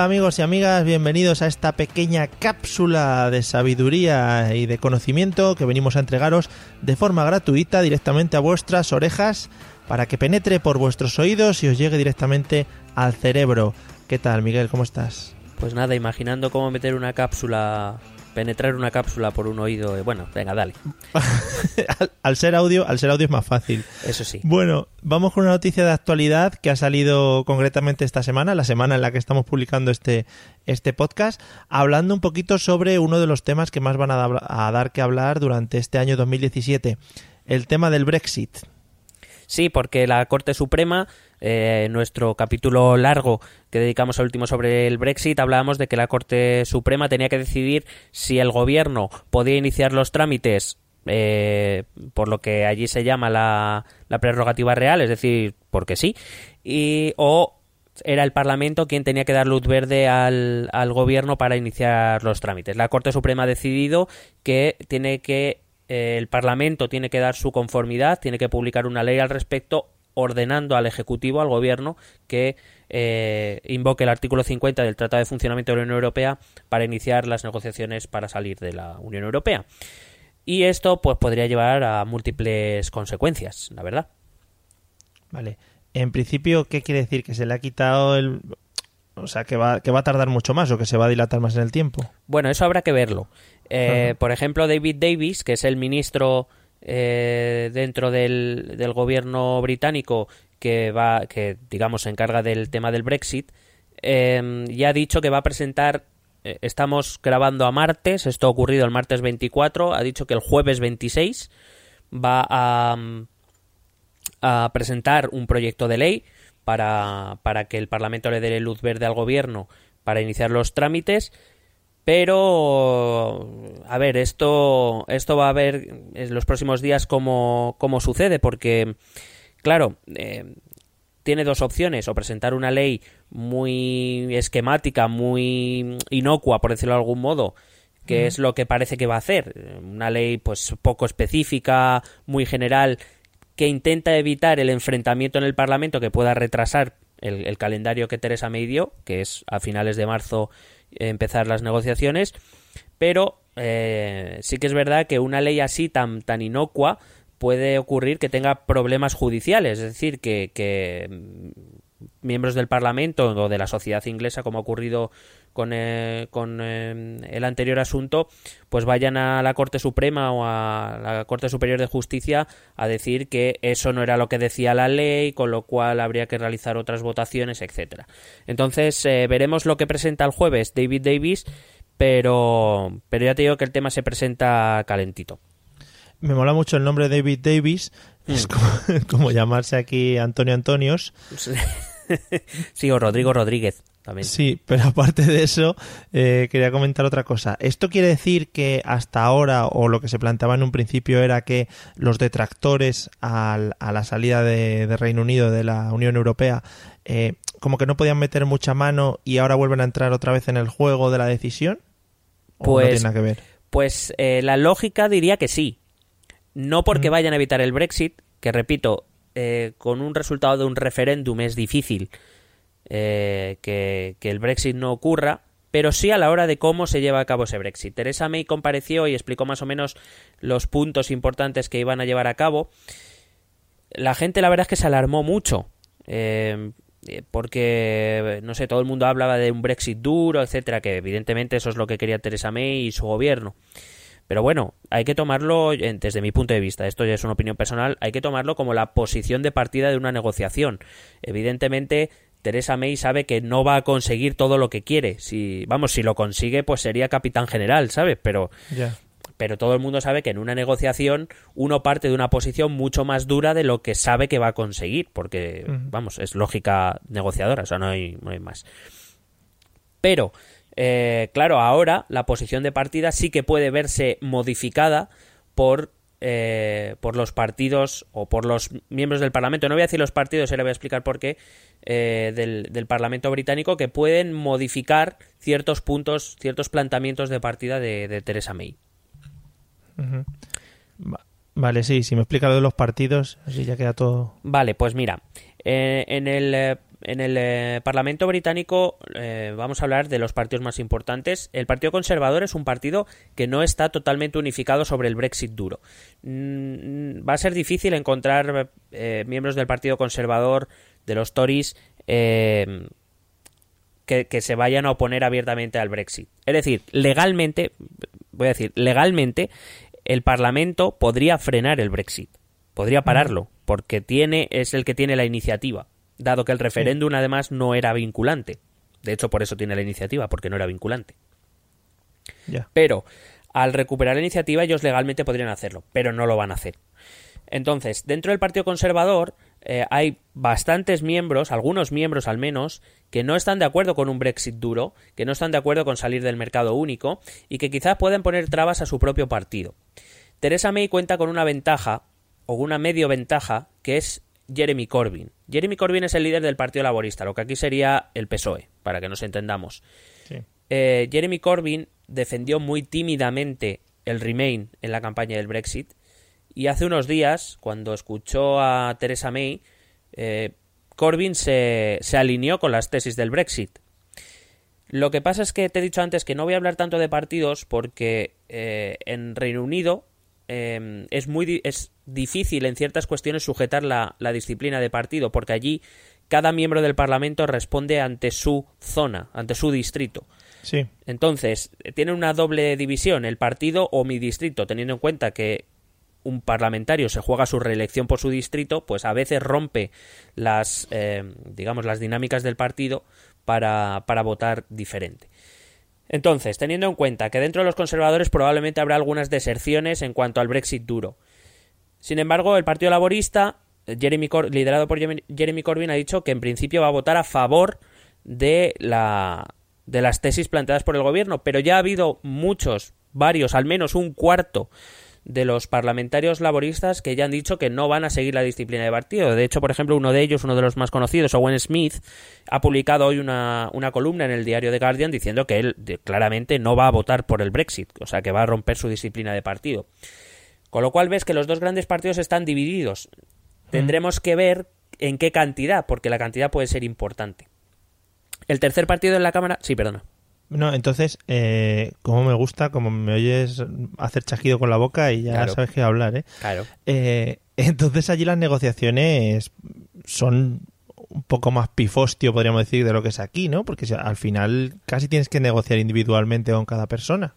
Amigos y amigas, bienvenidos a esta pequeña cápsula de sabiduría y de conocimiento que venimos a entregaros de forma gratuita directamente a vuestras orejas para que penetre por vuestros oídos y os llegue directamente al cerebro. ¿Qué tal Miguel? ¿Cómo estás? Pues nada, imaginando cómo meter una cápsula, penetrar una cápsula por un oído. eh, Bueno, venga, dale. al, al ser audio, al ser audio es más fácil. Eso sí. Bueno, vamos con una noticia de actualidad que ha salido concretamente esta semana, la semana en la que estamos publicando este, este podcast, hablando un poquito sobre uno de los temas que más van a dar que hablar durante este año 2017, el tema del Brexit. Sí, porque la Corte Suprema, eh, en nuestro capítulo largo que dedicamos al último sobre el Brexit, hablábamos de que la Corte Suprema tenía que decidir si el gobierno podía iniciar los trámites eh, por lo que allí se llama la, la prerrogativa real, es decir, porque sí, y, o era el Parlamento quien tenía que dar luz verde al, al gobierno para iniciar los trámites. La Corte Suprema ha decidido que tiene que eh, el Parlamento tiene que dar su conformidad, tiene que publicar una ley al respecto ordenando al Ejecutivo, al Gobierno, que eh, invoque el artículo 50 del Tratado de Funcionamiento de la Unión Europea para iniciar las negociaciones para salir de la Unión Europea. Y esto pues podría llevar a múltiples consecuencias, la verdad. Vale. En principio, ¿qué quiere decir? ¿Que se le ha quitado el... O sea, que va, que va a tardar mucho más o que se va a dilatar más en el tiempo? Bueno, eso habrá que verlo. Eh. Por ejemplo, David Davis, que es el ministro eh, dentro del, del gobierno británico que va, que digamos se encarga del tema del Brexit, eh, ya ha dicho que va a presentar. eh, estamos grabando a martes, esto ha ocurrido el martes 24, ha dicho que el jueves 26 va a, mm, a presentar un proyecto de ley para, para que el Parlamento le dé luz verde al gobierno para iniciar los trámites. Pero, a ver, esto, esto va a ver en los próximos días cómo, cómo sucede, porque, claro, eh, tiene dos opciones, o presentar una ley muy esquemática, muy inocua, por decirlo de algún modo, que es lo que parece que va a hacer, una ley pues poco específica, muy general, que intenta evitar el enfrentamiento en el Parlamento que pueda retrasar el, el calendario que Teresa May dio, que es a finales de marzo empezar las negociaciones, pero eh, sí que es verdad que una ley así tan, tan inocua puede ocurrir que tenga problemas judiciales, es decir, que, miembros del Parlamento o de la sociedad inglesa, como ha ocurrido con, eh, con eh, el anterior asunto, pues vayan a la Corte Suprema o a la Corte Superior de Justicia a decir que eso no era lo que decía la ley, con lo cual habría que realizar otras votaciones, etcétera. Entonces eh, veremos lo que presenta el jueves David Davis, pero, pero ya te digo que el tema se presenta calentito. Me mola mucho el nombre David Davis. Es como, como llamarse aquí Antonio Antonios. sí, o Rodrigo Rodríguez también. Sí, pero aparte de eso, eh, quería comentar otra cosa. ¿Esto quiere decir que hasta ahora, o lo que se planteaba en un principio, era que los detractores al- a la salida de, de Reino Unido de la Unión Europea, eh, como que no podían meter mucha mano y ahora vuelven a entrar otra vez en el juego de la decisión? ¿O no Pues- tiene nada que ver? Pues eh, la lógica diría que sí. No porque Mm. vayan a evitar el Brexit, que repito, eh, con un resultado de un referéndum es difícil eh, que, el Brexit no ocurra, pero sí a la hora de cómo se lleva a cabo ese Brexit. Teresa May compareció y explicó más o menos los puntos importantes que iban a llevar a cabo. La gente la verdad es que se alarmó mucho. eh, porque no sé, todo el mundo hablaba de un Brexit duro, etcétera, que evidentemente eso es lo que quería Teresa May y su gobierno. Pero bueno, hay que tomarlo, desde mi punto de vista, esto ya es una opinión personal, hay que tomarlo como la posición de partida de una negociación. Evidentemente, Teresa May sabe que no va a conseguir todo lo que quiere. Si, vamos, si lo consigue, pues sería capitán general, ¿sabes? Pero, pero todo el mundo sabe que en una negociación uno parte de una posición mucho más dura de lo que sabe que va a conseguir, porque, vamos, es lógica negociadora, o sea, no hay, no hay más. Pero, eh, claro, ahora la posición de partida sí que puede verse modificada por, eh, por los partidos o por los miembros del Parlamento. No voy a decir los partidos, ahora voy a explicar por qué, eh, del, del Parlamento británico, que pueden modificar ciertos puntos, ciertos planteamientos de partida de, de Theresa May. Va- Vale, sí, si me explica lo de los partidos, así ya queda todo. Vale, pues mira, eh, en el, eh, en el eh, Parlamento británico eh, vamos a hablar de los partidos más importantes. El Partido Conservador es un partido que no está totalmente unificado sobre el Brexit duro. Mm, va a ser difícil encontrar eh, miembros del Partido Conservador, de los Tories, eh, que, que se vayan a oponer abiertamente al Brexit. Es decir, legalmente, voy a decir, legalmente, el Parlamento podría frenar el Brexit, podría pararlo, porque tiene, es el que tiene la iniciativa, dado que el referéndum además no era vinculante. De hecho, por eso tiene la iniciativa, porque no era vinculante. Pero al recuperar la iniciativa ellos legalmente podrían hacerlo, pero no lo van a hacer. Entonces, dentro del Partido Conservador eh, hay bastantes miembros, algunos miembros al menos, que no están de acuerdo con un Brexit duro, que no están de acuerdo con salir del mercado único y que quizás pueden poner trabas a su propio partido. Theresa May cuenta con una ventaja, o una medio ventaja, que es Jeremy Corbyn. Jeremy Corbyn es el líder del Partido Laborista, lo que aquí sería el PSOE, para que nos entendamos. Sí. Eh, Jeremy Corbyn defendió muy tímidamente el Remain en la campaña del Brexit y hace unos días, cuando escuchó a Theresa May, eh, Corbyn se, se alineó con las tesis del Brexit. Lo que pasa es que te he dicho antes que no voy a hablar tanto de partidos porque eh, en Reino Unido eh, es muy di- es difícil en ciertas cuestiones sujetar la, la disciplina de partido porque allí cada miembro del Parlamento responde ante su zona, ante su distrito. Sí. Entonces, tiene una doble división, el partido o mi distrito, teniendo en cuenta que un parlamentario se juega su reelección por su distrito, pues a veces rompe las, eh, digamos, las dinámicas del partido para, para votar diferente. Entonces, teniendo en cuenta que dentro de los conservadores probablemente habrá algunas deserciones en cuanto al Brexit duro. Sin embargo, el Partido Laborista, Jeremy Cor- liderado por Jeremy- Jeremy Corbyn, ha dicho que en principio va a votar a favor de la de las tesis planteadas por el gobierno, pero ya ha habido muchos, varios, al menos un cuarto de los parlamentarios laboristas que ya han dicho que no van a seguir la disciplina de partido. De hecho, por ejemplo, uno de ellos, uno de los más conocidos, Owen Smith, ha publicado hoy una, una columna en el diario The Guardian diciendo que él claramente no va a votar por el Brexit, o sea, que va a romper su disciplina de partido. Con lo cual ves que los dos grandes partidos están divididos. Tendremos que ver en qué cantidad, porque la cantidad puede ser importante. El tercer partido en la Cámara. Sí, perdona. No, entonces, eh, como me gusta, como me oyes hacer chasquido con la boca y ya Claro. sabes qué hablar, ¿eh? Claro. Eh, Entonces allí las negociaciones son un poco más pifostio, podríamos decir, de lo que es aquí, ¿no? Porque al final casi tienes que negociar individualmente con cada persona.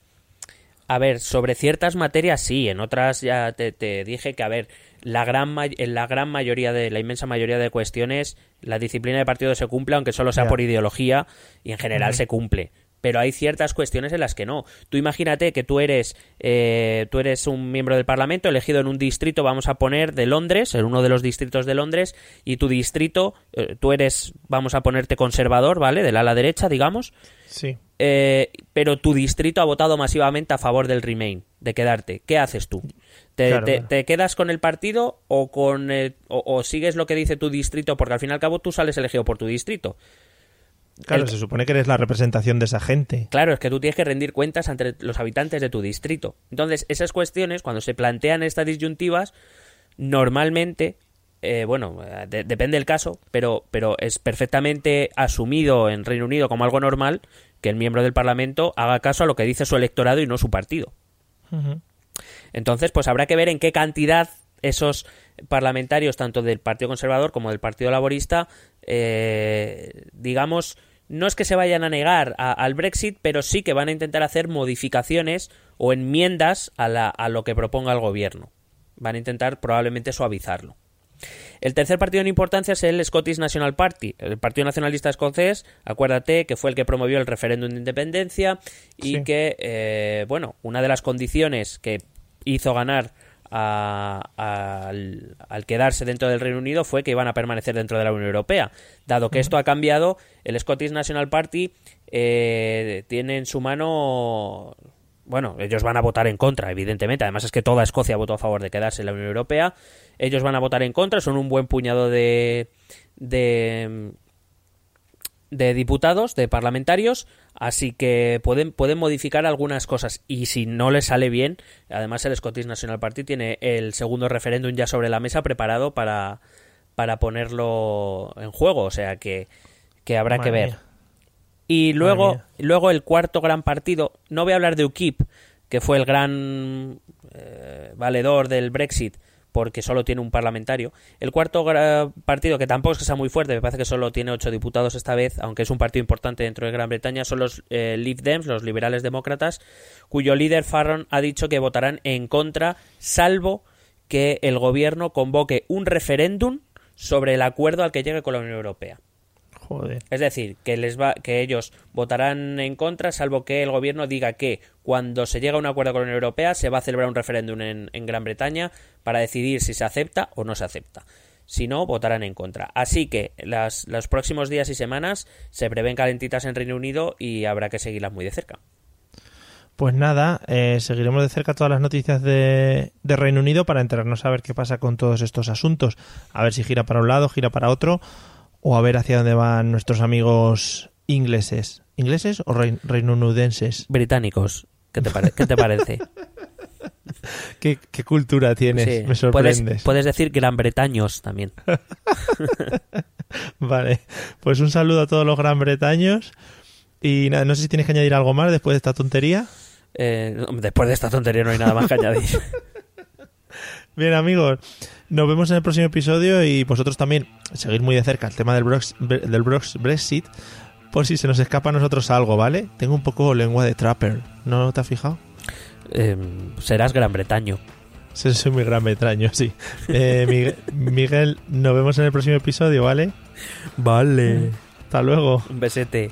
A ver, sobre ciertas materias sí, en otras ya te, te dije que, a ver, la gran en la gran mayoría de, la inmensa mayoría de cuestiones, la disciplina de partido se cumple, aunque solo sea Ya. por ideología, y en general se cumple. Pero hay ciertas cuestiones en las que no. Tú imagínate que tú eres, eh, tú eres un miembro del Parlamento elegido en un distrito, vamos a poner, de Londres, en uno de los distritos de Londres, y tu distrito, eh, tú eres, vamos a ponerte conservador, ¿vale? Del ala derecha, digamos, Sí. eh, pero tu distrito ha votado masivamente a favor del Remain, de quedarte. ¿Qué haces tú? ¿Te, Claro, te- claro. te quedas con el partido o, con, o, o sigues lo que dice tu distrito? Porque al fin y al cabo tú sales elegido por tu distrito. Claro, El- se supone que eres la representación de esa gente. Claro, es que tú tienes que rendir cuentas ante los habitantes de tu distrito. Entonces, esas cuestiones, cuando se plantean estas disyuntivas, normalmente, eh, bueno, eh, de- depende del caso, pero, pero es perfectamente asumido en Reino Unido como algo normal que el miembro del Parlamento haga caso a lo que dice su electorado y no su partido. Entonces, pues habrá que ver en qué cantidad esos parlamentarios, tanto del Partido Conservador como del Partido Laborista, eh, digamos, no es que se vayan a negar a- al Brexit, pero sí que van a intentar hacer modificaciones o enmiendas a, la- a lo que proponga el gobierno. Van a intentar probablemente suavizarlo. El tercer partido en importancia es el Scottish National Party, el Partido Nacionalista Escocés. Acuérdate que fue el que promovió el referéndum de independencia y Sí. que, eh, bueno, una de las condiciones que hizo ganar a- al, al quedarse dentro del Reino Unido fue que iban a permanecer dentro de la Unión Europea. Dado que esto ha cambiado, el Scottish National Party eh, tiene en su mano bueno, ellos van a votar en contra, evidentemente. Además es que toda Escocia votó a favor de quedarse en la Unión Europea. Ellos van a votar en contra, son un buen puñado de de, de diputados, de parlamentarios, así que pueden, pueden modificar algunas cosas. Y si no les sale bien, además el Scottish National Party tiene el segundo referéndum ya sobre la mesa preparado para, para ponerlo en juego. O sea que, que habrá Madre que ver. mía. Y luego, luego el cuarto gran partido, no voy a hablar de UKIP, que fue el gran eh, valedor del Brexit, porque solo tiene un parlamentario. El cuarto partido, que tampoco es que sea muy fuerte, me parece que solo tiene ocho diputados esta vez, aunque es un partido importante dentro de Gran Bretaña, son los eh, Lib Dems, los liberales demócratas, cuyo líder Farron ha dicho que votarán en contra, salvo que el gobierno convoque un referéndum sobre el acuerdo al que llegue con la Unión Europea. Joder. Es decir, que les va, que ellos votarán en contra, salvo que el gobierno diga que cuando se llega a un acuerdo con la Unión Europea se va a celebrar un referéndum en, en Gran Bretaña para decidir si se acepta o no se acepta. Si no, votarán en contra. Así que las, los próximos días y semanas se prevén calentitas en Reino Unido y habrá que seguirlas muy de cerca. Pues nada, eh, seguiremos de cerca todas las noticias de, de Reino Unido para enterarnos a ver qué pasa con todos estos asuntos. A ver si gira para un lado, gira para otro, o a ver hacia dónde van nuestros amigos ingleses. ¿Ingleses o rein- reinunudenses? Británicos, ¿qué te, pare- ¿qué te parece? ¿Qué, qué cultura tienes? Sí, Me puedes, sorprendes. puedes decir gran bretaños también. Vale, pues un saludo a todos los gran bretaños. Y nada, no sé si tienes que añadir algo más después de esta tontería. Eh, después de esta tontería no hay nada más que añadir. Bien, amigos, nos vemos en el próximo episodio y vosotros también seguid muy de cerca el tema del, Brox- del Brox- Brexit por si se nos escapa a nosotros algo, ¿vale? Tengo un poco lengua de trapper, ¿no te has fijado? Eh, serás gran bretaño. Sí, Soy muy gran metraño, sí. Eh, Miguel, Miguel, nos vemos en el próximo episodio, ¿vale? Vale. Hasta luego. Un besete.